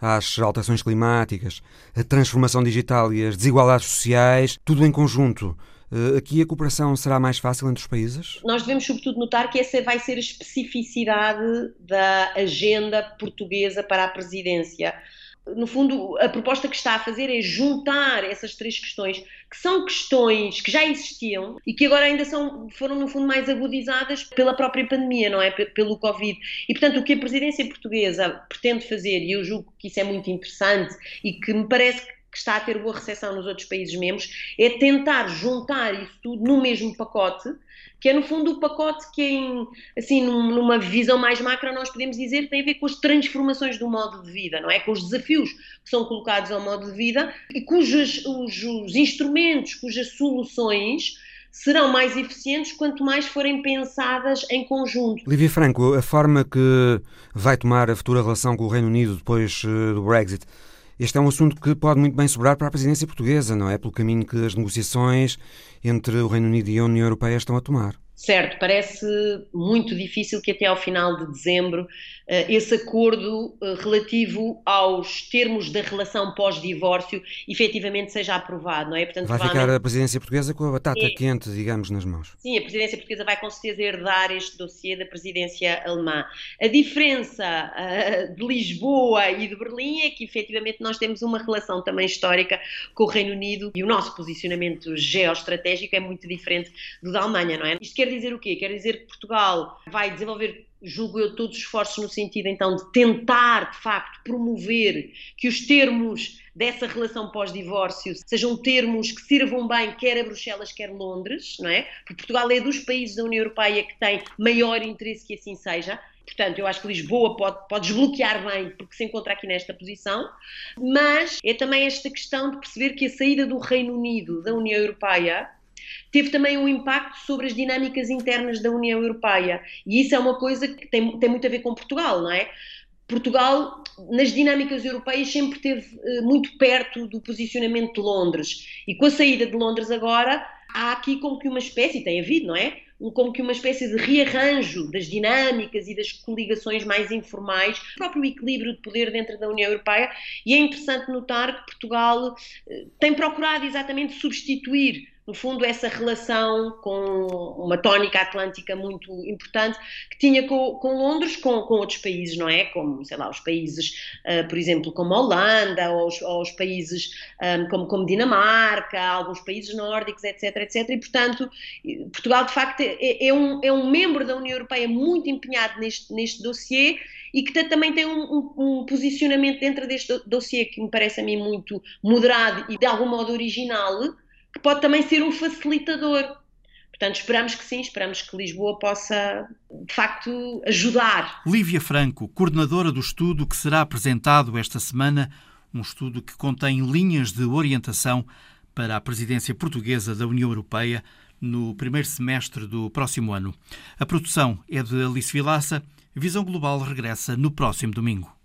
F: às alterações climáticas, a transformação digital e as desigualdades sociais, tudo em conjunto. Eh, aqui a cooperação será mais fácil entre os países?
L: Nós devemos, sobretudo, notar que essa vai ser a especificidade da agenda portuguesa para a presidência no fundo, a proposta que está a fazer é juntar essas três questões, que são questões que já existiam e que agora ainda são, foram, no fundo, mais agudizadas pela própria pandemia, não é? Pelo Covid. E, portanto, o que a presidência portuguesa pretende fazer, e eu julgo que isso é muito interessante e que me parece que está a ter boa recepção nos outros países membros, é tentar juntar isso tudo no mesmo pacote que é no fundo o pacote que em, assim, numa visão mais macro nós podemos dizer que tem a ver com as transformações do modo de vida, não é? Com os desafios que são colocados ao modo de vida e cujos os, os instrumentos, cujas soluções serão mais eficientes quanto mais forem pensadas em conjunto.
F: Lívia Franco, a forma que vai tomar a futura relação com o Reino Unido depois eh, do Brexit este é um assunto que pode muito bem sobrar para a presidência portuguesa, não é? Pelo caminho que as negociações entre o Reino Unido e a União Europeia estão a tomar.
L: Certo, parece muito difícil que até ao final de dezembro eh, esse acordo eh, relativo aos termos da relação pós-divórcio efetivamente seja aprovado, não é?
F: Portanto, vai ficar a presidência portuguesa com a batata é. quente, digamos, nas mãos.
L: Sim, a presidência portuguesa vai com certeza herdar este dossiê da presidência alemã. A diferença uh, de Lisboa e de Berlim é que efetivamente nós temos uma relação também histórica com o Reino Unido e o nosso posicionamento geoestratégico é muito diferente do da Alemanha, não é? Isto quer dizer o quê? Quer dizer que Portugal vai desenvolver julgo eu, todos os esforços no sentido então de tentar, de facto, promover que os termos dessa relação pós-divórcio sejam termos que sirvam bem quer a Bruxelas, quer Londres, não é? Porque Portugal é dos países da União Europeia que tem maior interesse que assim seja. Portanto, eu acho que Lisboa pode, pode desbloquear bem, porque se encontra aqui nesta posição, mas é também esta questão de perceber que a saída do Reino Unido da União Europeia teve também um impacto sobre as dinâmicas internas da União Europeia. E isso é uma coisa que tem, tem muito a ver com Portugal, não é? Portugal, nas dinâmicas europeias, sempre esteve uh, muito perto do posicionamento de Londres. E com a saída de Londres agora, há aqui como que uma espécie, tem havido, não é? como que uma espécie de rearranjo das dinâmicas e das coligações mais informais, o próprio equilíbrio de poder dentro da União Europeia, e é interessante notar que Portugal uh, tem procurado exatamente substituir no fundo, essa relação com uma tónica atlântica muito importante que tinha com, com Londres, com, com outros países, não é? Como, sei lá, os países, uh, por exemplo, como a Holanda, ou os, ou os países um, como, como Dinamarca, alguns países nórdicos, etc, etc. E, portanto, Portugal, de facto, é, é, um, é um membro da União Europeia muito empenhado neste, neste dossiê e que também tem um, um, um, posicionamento dentro deste dossiê que me parece a mim muito moderado e de algum modo original, que pode também ser um facilitador. Portanto, esperamos que sim, esperamos que Lisboa possa, de facto, ajudar.
A: Lívia Franco, coordenadora do estudo que será apresentado esta semana, um estudo que contém linhas de orientação para a presidência portuguesa da União Europeia no primeiro semestre do próximo ano. A produção é de Alice Vilaça. Visão Global regressa no próximo domingo.